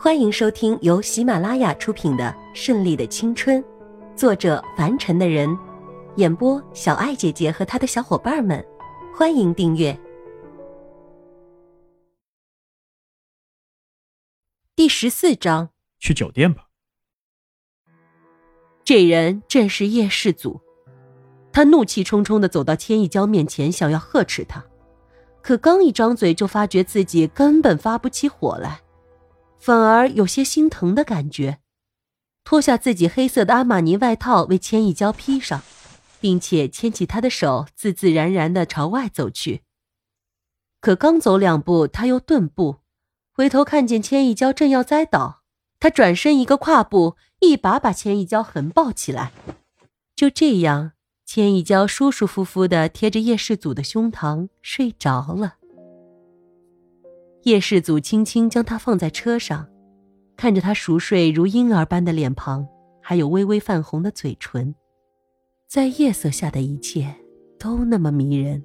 欢迎收听由喜马拉雅出品的《顺利的青春》，作者凡尘的人，演播小爱姐姐和她的小伙伴们。欢迎订阅第十四章。去酒店吧。这人正是叶世祖，他怒气冲冲的走到千一娇面前，想要呵斥他，可刚一张嘴，就发觉自己根本发不起火来。反而有些心疼的感觉，脱下自己黑色的阿玛尼外套为千一娇披上，并且牵起她的手，自自然然的朝外走去。可刚走两步，他又顿步，回头看见千一娇正要栽倒，他转身一个跨步，一把把千一娇横抱起来。就这样，千一娇舒舒服服的贴着叶世祖的胸膛睡着了。叶世祖轻轻将她放在车上，看着她熟睡如婴儿般的脸庞，还有微微泛红的嘴唇，在夜色下的一切都那么迷人。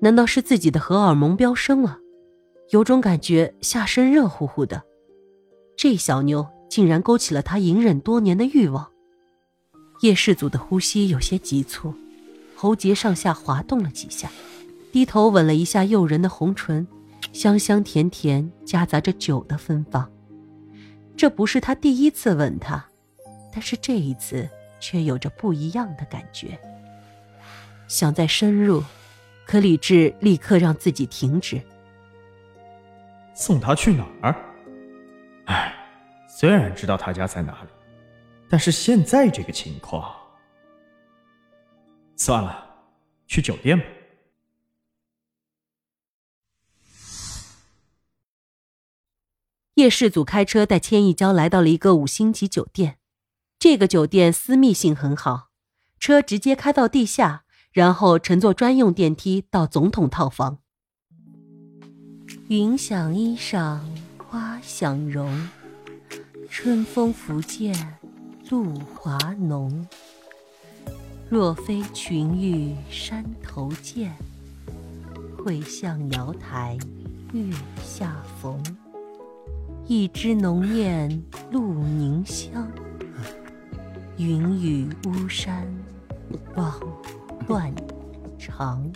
难道是自己的荷尔蒙飙升了？有种感觉下身热乎乎的。这小妞竟然勾起了他隐忍多年的欲望。叶世祖的呼吸有些急促，喉结上下滑动了几下，低头吻了一下诱人的红唇。香香甜甜，夹杂着酒的芬芳。这不是他第一次吻她，但是这一次却有着不一样的感觉。想再深入，可理智立刻让自己停止。送他去哪儿？唉，虽然知道他家在哪里，但是现在这个情况，算了，去酒店吧。叶世祖开车带千亿娇来到了一个五星级酒店，这个酒店私密性很好，车直接开到地下，然后乘坐专用电梯到总统套房。云想衣裳花想容，春风拂槛露华浓。若非群玉山头见，会向瑶台月下逢。一枝浓艳露凝香，云雨巫山枉断肠。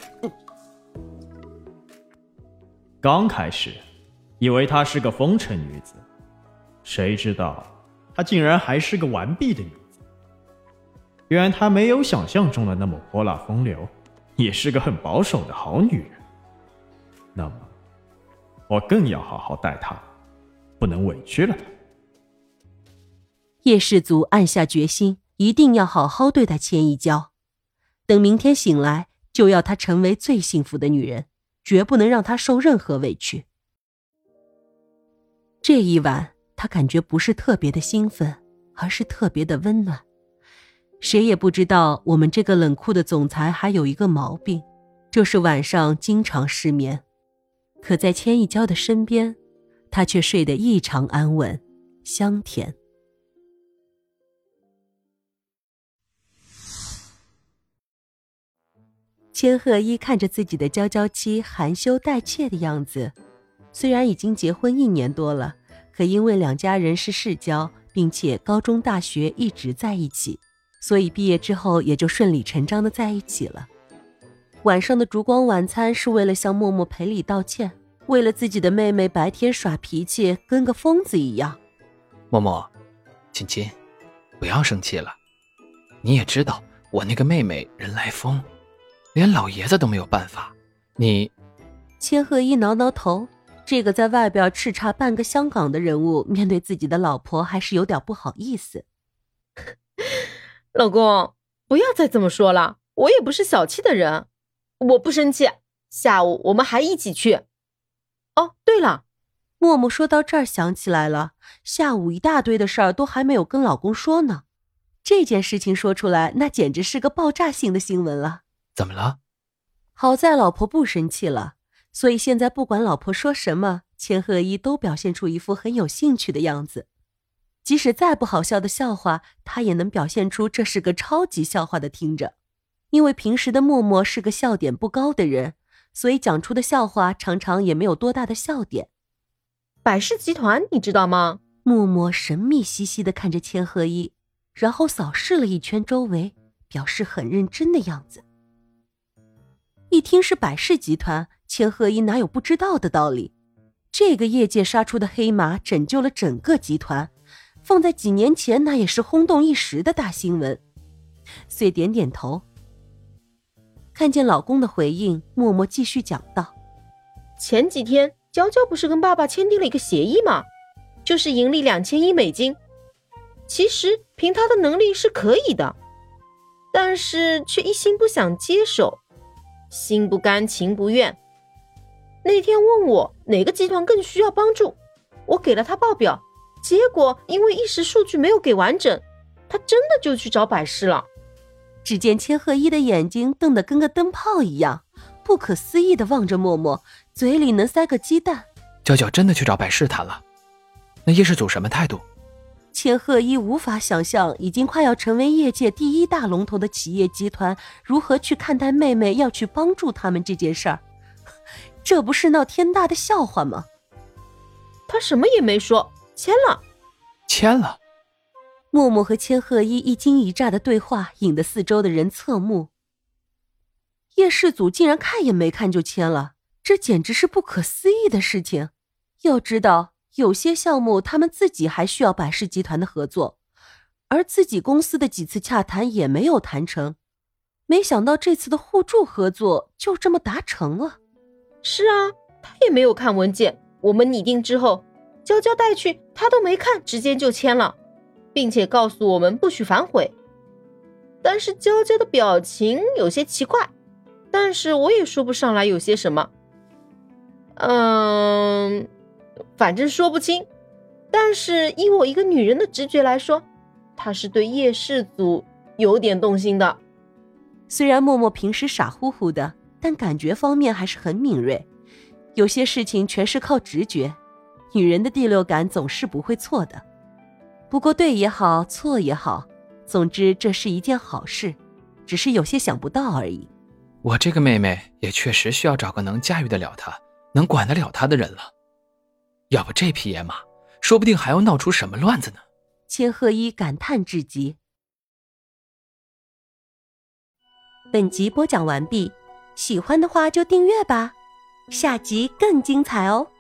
刚开始，以为她是个风尘女子，谁知道她竟然还是个完璧的女子。原来她没有想象中的那么泼辣风流，也是个很保守的好女人。那么，我更要好好待她。不能委屈了他。叶氏族暗下决心，一定要好好对待千一娇。等明天醒来，就要她成为最幸福的女人，绝不能让她受任何委屈。这一晚，他感觉不是特别的兴奋，而是特别的温暖。谁也不知道，我们这个冷酷的总裁还有一个毛病，就是晚上经常失眠。可在千一娇的身边。他却睡得异常安稳，香甜。千鹤一看着自己的娇娇妻含羞带怯的样子，虽然已经结婚一年多了，可因为两家人是世交，并且高中、大学一直在一起，所以毕业之后也就顺理成章的在一起了。晚上的烛光晚餐是为了向默默赔礼道歉。为了自己的妹妹白天耍脾气，跟个疯子一样。默默，亲亲，不要生气了。你也知道我那个妹妹人来疯，连老爷子都没有办法。你，千鹤一挠挠头，这个在外边叱咤半个香港的人物，面对自己的老婆还是有点不好意思。老公，不要再这么说了，我也不是小气的人，我不生气。下午我们还一起去。哦，对了，默默说到这儿想起来了，下午一大堆的事儿都还没有跟老公说呢。这件事情说出来，那简直是个爆炸性的新闻了。怎么了？好在老婆不生气了，所以现在不管老婆说什么，千鹤一都表现出一副很有兴趣的样子。即使再不好笑的笑话，他也能表现出这是个超级笑话的听着。因为平时的默默是个笑点不高的人。所以讲出的笑话常常也没有多大的笑点。百事集团，你知道吗？默默神秘兮兮的看着千鹤一，然后扫视了一圈周围，表示很认真的样子。一听是百事集团，千鹤一哪有不知道的道理？这个业界杀出的黑马，拯救了整个集团，放在几年前那也是轰动一时的大新闻。遂点点头。看见老公的回应，默默继续讲道：“前几天娇娇不是跟爸爸签订了一个协议吗？就是盈利两千亿美金。其实凭他的能力是可以的，但是却一心不想接手，心不甘情不愿。那天问我哪个集团更需要帮助，我给了他报表，结果因为一时数据没有给完整，他真的就去找百事了。”只见千鹤一的眼睛瞪得跟个灯泡一样，不可思议的望着默默，嘴里能塞个鸡蛋。娇娇真的去找百事谈了，那叶氏祖什么态度？千鹤一无法想象，已经快要成为业界第一大龙头的企业集团如何去看待妹妹要去帮助他们这件事儿，这不是闹天大的笑话吗？他什么也没说，签了，签了。默默和千鹤一一惊一乍的对话，引得四周的人侧目。叶氏祖竟然看也没看就签了，这简直是不可思议的事情。要知道，有些项目他们自己还需要百事集团的合作，而自己公司的几次洽谈也没有谈成。没想到这次的互助合作就这么达成了。是啊，他也没有看文件，我们拟定之后，娇娇带去，他都没看，直接就签了。并且告诉我们不许反悔，但是娇娇的表情有些奇怪，但是我也说不上来有些什么，嗯，反正说不清。但是以我一个女人的直觉来说，她是对叶氏祖有点动心的。虽然默默平时傻乎乎的，但感觉方面还是很敏锐，有些事情全是靠直觉，女人的第六感总是不会错的。不过对也好，错也好，总之这是一件好事，只是有些想不到而已。我这个妹妹也确实需要找个能驾驭得了她、能管得了她的人了，要不这匹野马说不定还要闹出什么乱子呢。千鹤一感叹至极。本集播讲完毕，喜欢的话就订阅吧，下集更精彩哦。